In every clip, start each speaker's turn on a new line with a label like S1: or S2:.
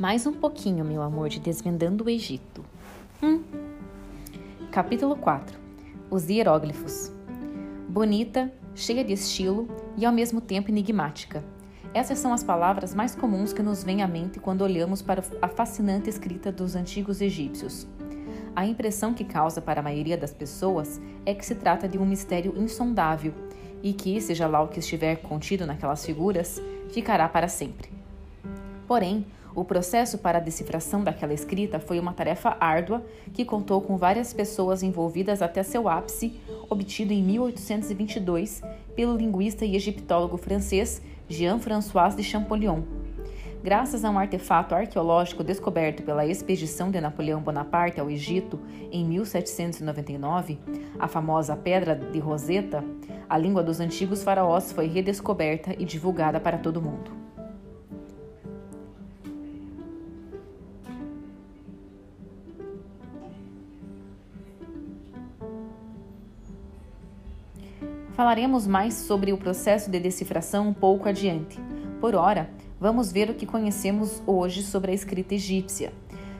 S1: Mais um pouquinho, meu amor, de Desvendando o Egito. Hum. Capítulo 4 Os hieróglifos. Bonita, cheia de estilo e ao mesmo tempo enigmática. Essas são as palavras mais comuns que nos vêm à mente quando olhamos para a fascinante escrita dos antigos egípcios. A impressão que causa para a maioria das pessoas é que se trata de um mistério insondável e que, seja lá o que estiver contido naquelas figuras, ficará para sempre. Porém, o processo para a decifração daquela escrita foi uma tarefa árdua que contou com várias pessoas envolvidas até seu ápice, obtido em 1822 pelo linguista e egiptólogo francês Jean-François de Champollion. Graças a um artefato arqueológico descoberto pela expedição de Napoleão Bonaparte ao Egito em 1799, a famosa Pedra de Roseta, a língua dos antigos faraós foi redescoberta e divulgada para todo mundo. Falaremos mais sobre o processo de decifração um pouco adiante. Por ora, vamos ver o que conhecemos hoje sobre a escrita egípcia.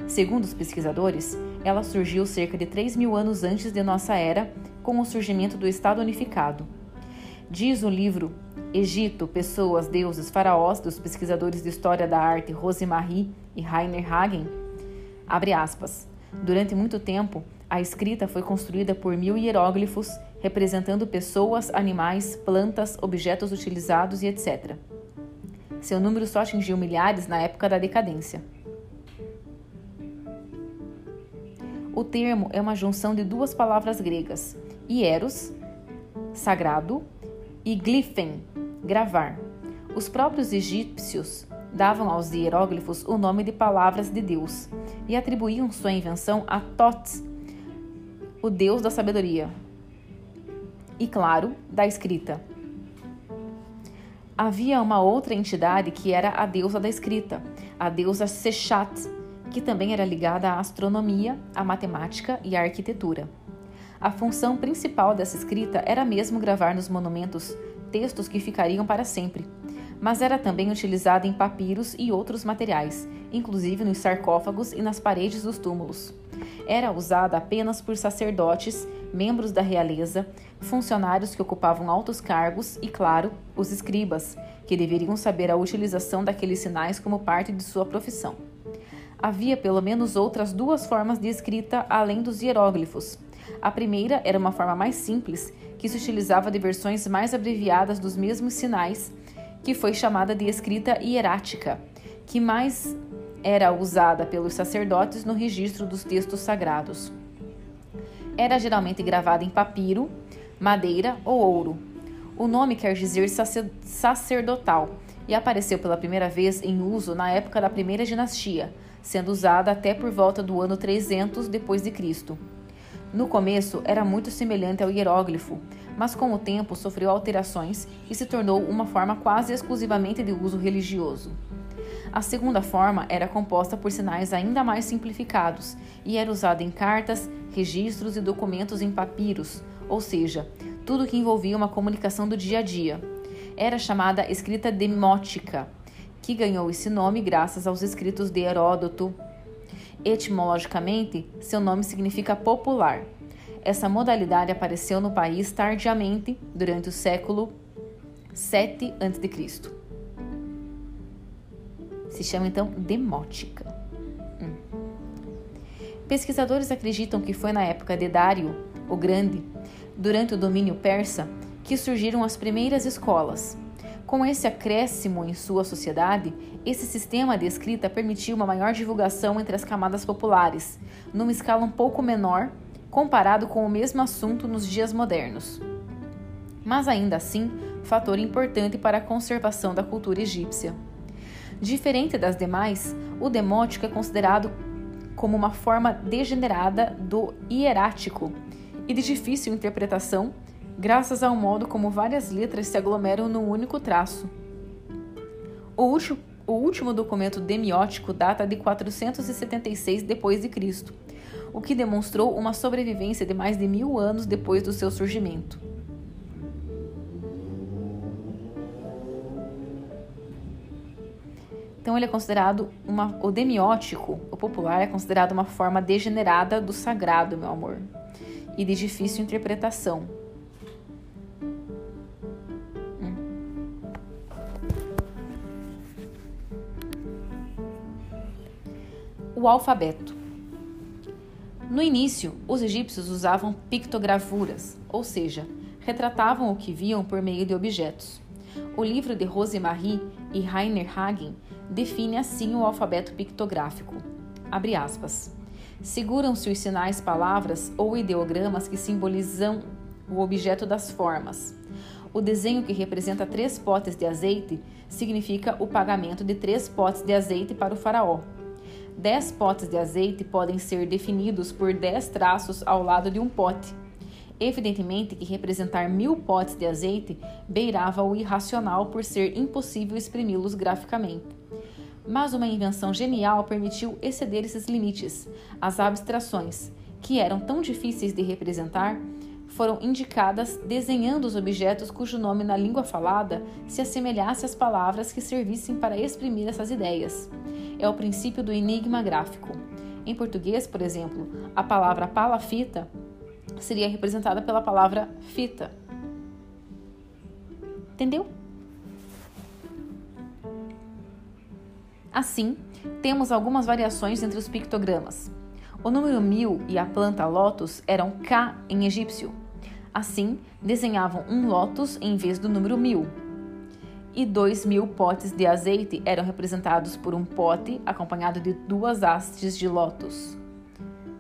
S1: Segundo os pesquisadores, ela surgiu cerca de 3 mil anos antes de nossa era, com o surgimento do Estado Unificado. Diz o livro Egito, Pessoas, Deuses, Faraós, dos pesquisadores de História da Arte Rosemarie e Rainer Hagen, abre aspas, Durante muito tempo, a escrita foi construída por mil hieróglifos representando pessoas, animais, plantas, objetos utilizados e etc. Seu número só atingiu milhares na época da decadência. O termo é uma junção de duas palavras gregas, hieros, sagrado, e glyphen, gravar. Os próprios egípcios davam aos hieróglifos o nome de palavras de Deus e atribuíam sua invenção a Thoth, o deus da sabedoria, e, claro, da escrita. Havia uma outra entidade que era a deusa da escrita, a deusa Sechat, que também era ligada à astronomia, à matemática e à arquitetura. A função principal dessa escrita era mesmo gravar nos monumentos textos que ficariam para sempre, mas era também utilizada em papiros e outros materiais, inclusive nos sarcófagos e nas paredes dos túmulos. Era usada apenas por sacerdotes, membros da realeza, funcionários que ocupavam altos cargos e, claro, os escribas, que deveriam saber a utilização daqueles sinais como parte de sua profissão. Havia pelo menos outras duas formas de escrita além dos hieróglifos. A primeira era uma forma mais simples, que se utilizava de versões mais abreviadas dos mesmos sinais, que foi chamada de escrita hierática, que mais era usada pelos sacerdotes no registro dos textos sagrados. Era geralmente gravada em papiro, madeira ou ouro. O nome quer dizer sacerdotal e apareceu pela primeira vez em uso na época da primeira dinastia, sendo usada até por volta do ano 300 depois de Cristo. No começo era muito semelhante ao hieróglifo, mas com o tempo sofreu alterações e se tornou uma forma quase exclusivamente de uso religioso. A segunda forma era composta por sinais ainda mais simplificados e era usada em cartas, registros e documentos em papiros, ou seja, tudo que envolvia uma comunicação do dia a dia. Era chamada escrita demótica, que ganhou esse nome graças aos escritos de Heródoto. Etimologicamente, seu nome significa popular. Essa modalidade apareceu no país tardiamente, durante o século 7 a.C. Se chama então demótica. Hum. Pesquisadores acreditam que foi na época de Dário o Grande, durante o domínio persa, que surgiram as primeiras escolas. Com esse acréscimo em sua sociedade, esse sistema de escrita permitiu uma maior divulgação entre as camadas populares, numa escala um pouco menor comparado com o mesmo assunto nos dias modernos. Mas ainda assim, fator importante para a conservação da cultura egípcia. Diferente das demais, o demótico é considerado como uma forma degenerada do hierático e de difícil interpretação, graças ao modo como várias letras se aglomeram num único traço. O último, o último documento demiótico data de 476 d.C., o que demonstrou uma sobrevivência de mais de mil anos depois do seu surgimento. Então ele é considerado uma o demiótico, o popular é considerado uma forma degenerada do sagrado, meu amor, e de difícil interpretação. O alfabeto. No início, os egípcios usavam pictogravuras, ou seja, retratavam o que viam por meio de objetos. O livro de Rosemarie e Rainer Hagen define assim o alfabeto pictográfico. Abre aspas. Seguram-se os sinais, palavras ou ideogramas que simbolizam o objeto das formas. O desenho que representa três potes de azeite significa o pagamento de três potes de azeite para o faraó. Dez potes de azeite podem ser definidos por dez traços ao lado de um pote. Evidentemente que representar mil potes de azeite beirava o irracional por ser impossível exprimi-los graficamente. Mas uma invenção genial permitiu exceder esses limites. As abstrações, que eram tão difíceis de representar, foram indicadas desenhando os objetos cujo nome na língua falada se assemelhasse às palavras que servissem para exprimir essas ideias. É o princípio do enigma gráfico. Em português, por exemplo, a palavra palafita seria representada pela palavra fita. Entendeu? Assim, temos algumas variações entre os pictogramas. O número mil e a planta lótus eram K em egípcio. Assim, desenhavam um lótus em vez do número mil. E dois mil potes de azeite eram representados por um pote acompanhado de duas hastes de lótus.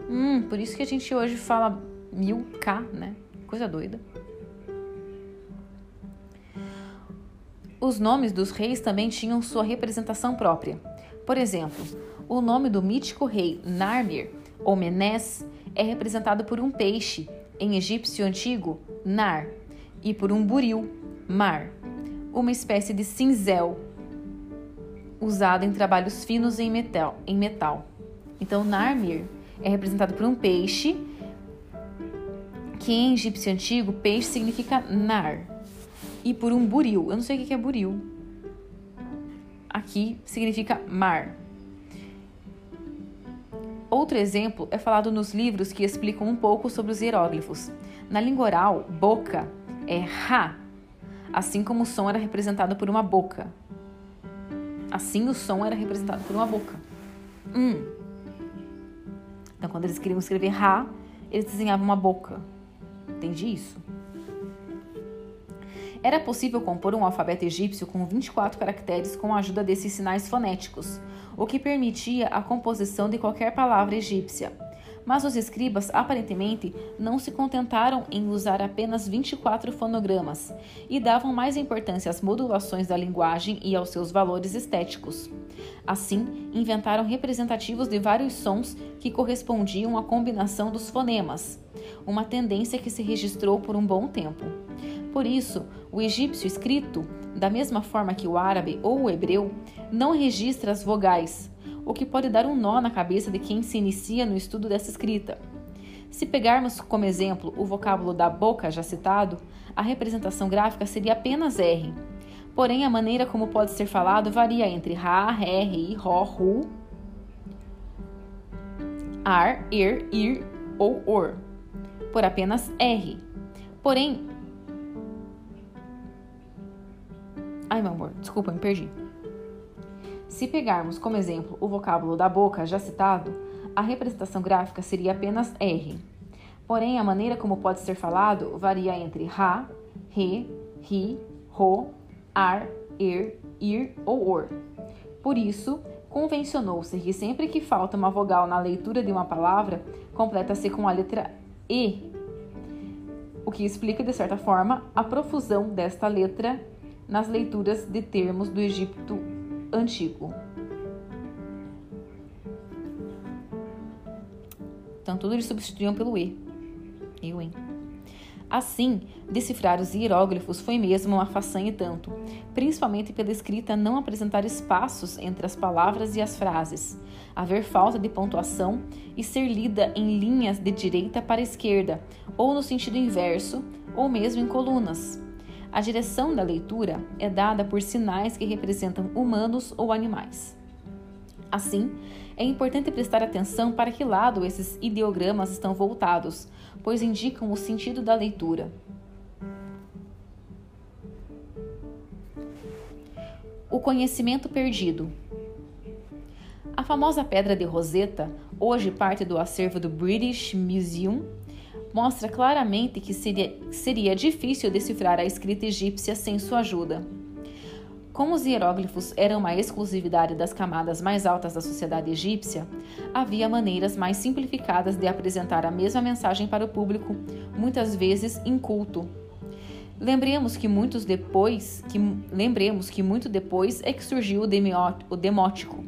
S1: Hum, por isso que a gente hoje fala mil K, né? Coisa doida. Os nomes dos reis também tinham sua representação própria. Por exemplo, o nome do mítico rei Narmir, ou Menes, é representado por um peixe, em egípcio antigo, Nar, e por um buril, Mar, uma espécie de cinzel usado em trabalhos finos em metal. Em metal. Então, Narmir é representado por um peixe que em egípcio antigo peixe significa nar, e por um buril. Eu não sei o que é buril. Aqui significa mar. Outro exemplo é falado nos livros que explicam um pouco sobre os hieróglifos. Na língua oral, boca é ra, assim como o som era representado por uma boca. Assim o som era representado por uma boca. Hum. Então, quando eles queriam escrever ra, eles desenhavam uma boca. Entende isso? Era possível compor um alfabeto egípcio com 24 caracteres com a ajuda desses sinais fonéticos, o que permitia a composição de qualquer palavra egípcia. Mas os escribas aparentemente não se contentaram em usar apenas 24 fonogramas e davam mais importância às modulações da linguagem e aos seus valores estéticos. Assim, inventaram representativos de vários sons que correspondiam à combinação dos fonemas, uma tendência que se registrou por um bom tempo. Por isso, o egípcio escrito, da mesma forma que o árabe ou o hebreu, não registra as vogais, o que pode dar um nó na cabeça de quem se inicia no estudo dessa escrita. Se pegarmos como exemplo o vocábulo da boca já citado, a representação gráfica seria apenas R. Porém, a maneira como pode ser falado varia entre Ra, Ré, Ri, Ró, Ru, Ar, Ir, Ir ou Or, por apenas R. Porém, Ai, meu amor, desculpa, me perdi. Se pegarmos como exemplo o vocábulo da boca já citado, a representação gráfica seria apenas R. Porém, a maneira como pode ser falado varia entre Ra, Re, Ri, Ro, Ar, Er, Ir ou Or. Por isso, convencionou-se que sempre que falta uma vogal na leitura de uma palavra, completa-se com a letra E, o que explica, de certa forma, a profusão desta letra nas leituras de termos do Egito Antigo. Então, tudo eles substituíam pelo E. Eu, hein? Assim, decifrar os hieróglifos foi mesmo uma façanha e tanto, principalmente pela escrita não apresentar espaços entre as palavras e as frases, haver falta de pontuação e ser lida em linhas de direita para esquerda, ou no sentido inverso, ou mesmo em colunas. A direção da leitura é dada por sinais que representam humanos ou animais. Assim, é importante prestar atenção para que lado esses ideogramas estão voltados, pois indicam o sentido da leitura. O conhecimento perdido. A famosa Pedra de Rosetta, hoje parte do acervo do British Museum, mostra claramente que seria, seria difícil decifrar a escrita egípcia sem sua ajuda. Como os hieróglifos eram uma exclusividade das camadas mais altas da sociedade egípcia, havia maneiras mais simplificadas de apresentar a mesma mensagem para o público, muitas vezes inculto. Lembremos que muitos depois, que lembremos que muito depois é que surgiu o, o demótico.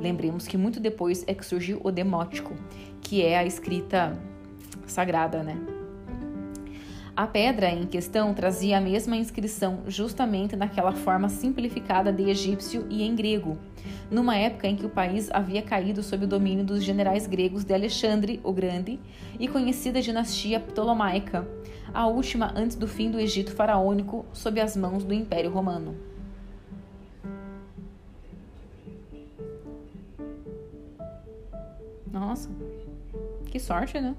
S1: Lembremos que muito depois é que surgiu o demótico, que é a escrita sagrada, né? A pedra em questão trazia a mesma inscrição, justamente naquela forma simplificada de egípcio e em grego, numa época em que o país havia caído sob o domínio dos generais gregos de Alexandre o Grande e conhecida dinastia ptolomaica, a última antes do fim do Egito faraônico sob as mãos do Império Romano. Nossa, que sorte, né?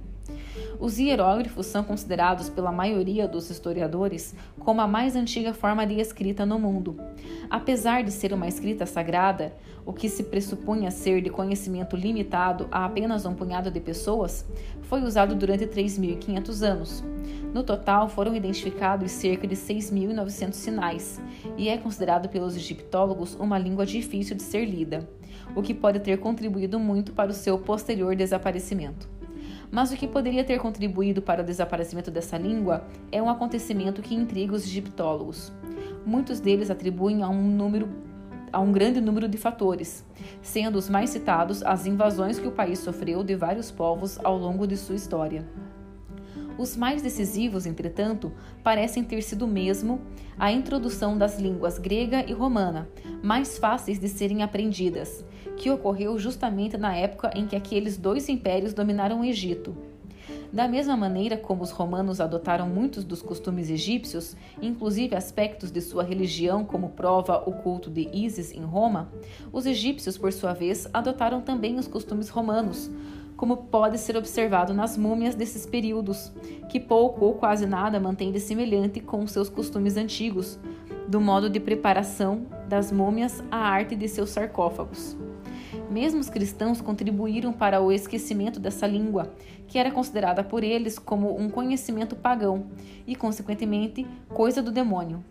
S1: Os hieróglifos são considerados pela maioria dos historiadores como a mais antiga forma de escrita no mundo. Apesar de ser uma escrita sagrada, o que se pressupunha ser de conhecimento limitado a apenas um punhado de pessoas, foi usado durante 3.500 anos. No total, foram identificados cerca de 6.900 sinais, e é considerado pelos egiptólogos uma língua difícil de ser lida, o que pode ter contribuído muito para o seu posterior desaparecimento. Mas o que poderia ter contribuído para o desaparecimento dessa língua é um acontecimento que intriga os egiptólogos. Muitos deles atribuem a um número a um grande número de fatores, sendo os mais citados as invasões que o país sofreu de vários povos ao longo de sua história. Os mais decisivos, entretanto, parecem ter sido mesmo a introdução das línguas grega e romana, mais fáceis de serem aprendidas, que ocorreu justamente na época em que aqueles dois impérios dominaram o Egito. Da mesma maneira como os romanos adotaram muitos dos costumes egípcios, inclusive aspectos de sua religião, como prova o culto de Ísis em Roma, os egípcios, por sua vez, adotaram também os costumes romanos, como pode ser observado nas múmias desses períodos, que pouco ou quase nada mantém de semelhante com seus costumes antigos, do modo de preparação das múmias à arte de seus sarcófagos. Mesmo os cristãos contribuíram para o esquecimento dessa língua, que era considerada por eles como um conhecimento pagão e, consequentemente, coisa do demônio.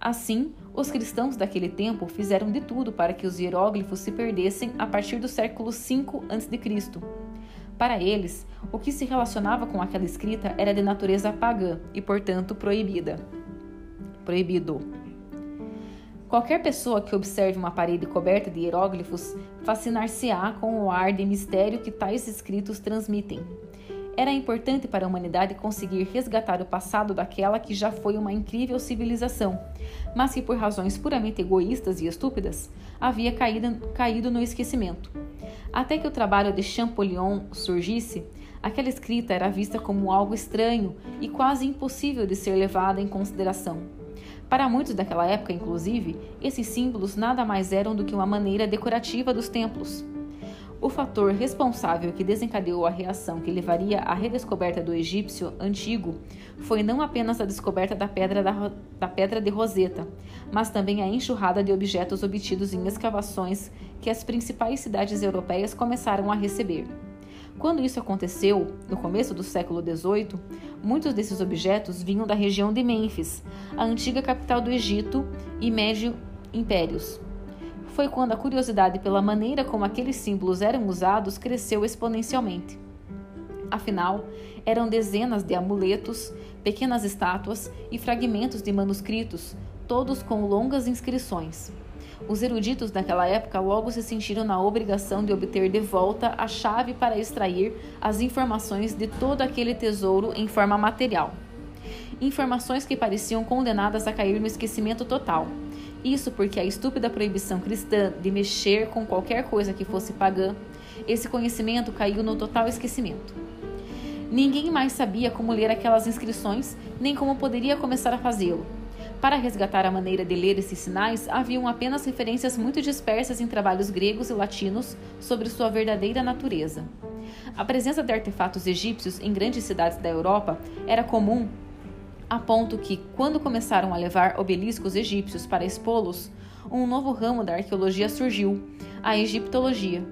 S1: Assim, os cristãos daquele tempo fizeram de tudo para que os hieróglifos se perdessem a partir do século V a.C. Para eles, o que se relacionava com aquela escrita era de natureza pagã e, portanto, proibida. Proibido. Qualquer pessoa que observe uma parede coberta de hieróglifos fascinar-se-á com o ar de mistério que tais escritos transmitem. Era importante para a humanidade conseguir resgatar o passado daquela que já foi uma incrível civilização, mas que por razões puramente egoístas e estúpidas havia caído, caído no esquecimento. Até que o trabalho de Champollion surgisse, aquela escrita era vista como algo estranho e quase impossível de ser levada em consideração. Para muitos daquela época, inclusive, esses símbolos nada mais eram do que uma maneira decorativa dos templos. O fator responsável que desencadeou a reação que levaria à redescoberta do egípcio antigo foi não apenas a descoberta da pedra, da, da pedra de Roseta, mas também a enxurrada de objetos obtidos em escavações que as principais cidades europeias começaram a receber. Quando isso aconteceu, no começo do século XVIII, muitos desses objetos vinham da região de Mênfis, a antiga capital do Egito e Médio Impérios. Foi quando a curiosidade pela maneira como aqueles símbolos eram usados cresceu exponencialmente. Afinal, eram dezenas de amuletos, pequenas estátuas e fragmentos de manuscritos, todos com longas inscrições. Os eruditos daquela época logo se sentiram na obrigação de obter de volta a chave para extrair as informações de todo aquele tesouro em forma material. Informações que pareciam condenadas a cair no esquecimento total. Isso porque a estúpida proibição cristã de mexer com qualquer coisa que fosse pagã, esse conhecimento caiu no total esquecimento. Ninguém mais sabia como ler aquelas inscrições, nem como poderia começar a fazê-lo. Para resgatar a maneira de ler esses sinais, haviam apenas referências muito dispersas em trabalhos gregos e latinos sobre sua verdadeira natureza. A presença de artefatos egípcios em grandes cidades da Europa era comum a ponto que, quando começaram a levar obeliscos egípcios para expô-los, um novo ramo da arqueologia surgiu, a egiptologia.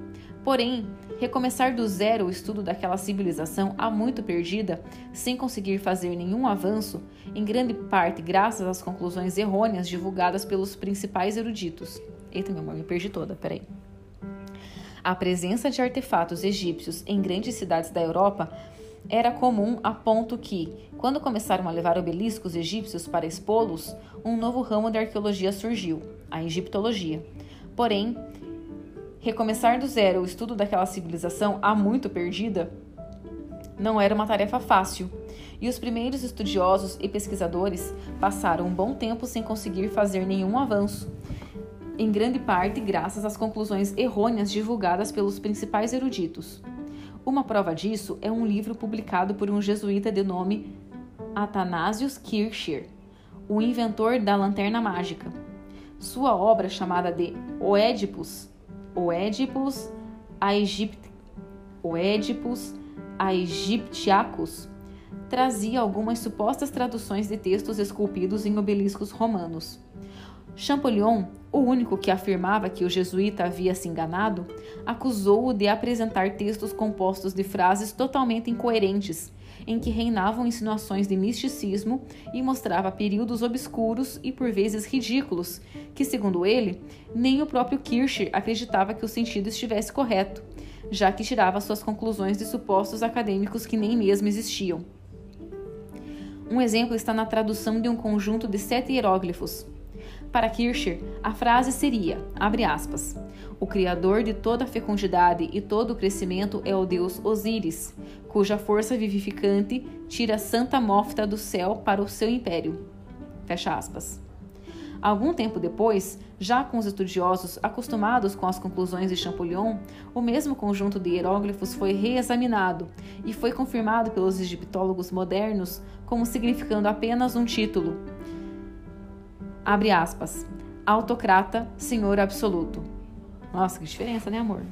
S1: Porém, recomeçar do zero o estudo daquela civilização há muito perdida, sem conseguir fazer nenhum avanço, em grande parte graças às conclusões errôneas divulgadas pelos principais eruditos. Eita, meu amor, me perdi toda, peraí. A presença de artefatos egípcios em grandes cidades da Europa era comum a ponto que, quando começaram a levar obeliscos egípcios para expô-los, um novo ramo da arqueologia surgiu, a egiptologia. Porém, recomeçar do zero o estudo daquela civilização há muito perdida não era uma tarefa fácil, e os primeiros estudiosos e pesquisadores passaram um bom tempo sem conseguir fazer nenhum avanço, em grande parte graças às conclusões errôneas divulgadas pelos principais eruditos. Uma prova disso é um livro publicado por um jesuíta de nome Athanasius Kircher, o inventor da lanterna mágica. Sua obra chamada de Oedipus, Oedipus Aegypt, Oedipus Aegyptiacus, trazia algumas supostas traduções de textos esculpidos em obeliscos romanos. Champollion, o único que afirmava que o jesuíta havia se enganado, acusou-o de apresentar textos compostos de frases totalmente incoerentes, em que reinavam insinuações de misticismo e mostrava períodos obscuros e por vezes ridículos, que, segundo ele, nem o próprio Kircher acreditava que o sentido estivesse correto, já que tirava suas conclusões de supostos acadêmicos que nem mesmo existiam. Um exemplo está na tradução de um conjunto de sete hieróglifos, para Kircher, a frase seria, abre aspas, o criador de toda a fecundidade e todo o crescimento é o deus Osíris, cuja força vivificante tira Santa Mófta do céu para o seu império. Fecha aspas. Algum tempo depois, já com os estudiosos acostumados com as conclusões de Champollion, o mesmo conjunto de hieróglifos foi reexaminado e foi confirmado pelos egiptólogos modernos como significando apenas um título, Abre aspas. Autocrata, senhor absoluto. Nossa, que diferença, né, amor?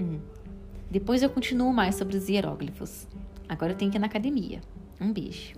S1: Hum. Depois eu continuo mais sobre os hieróglifos. Agora eu tenho que ir na academia. Um beijo.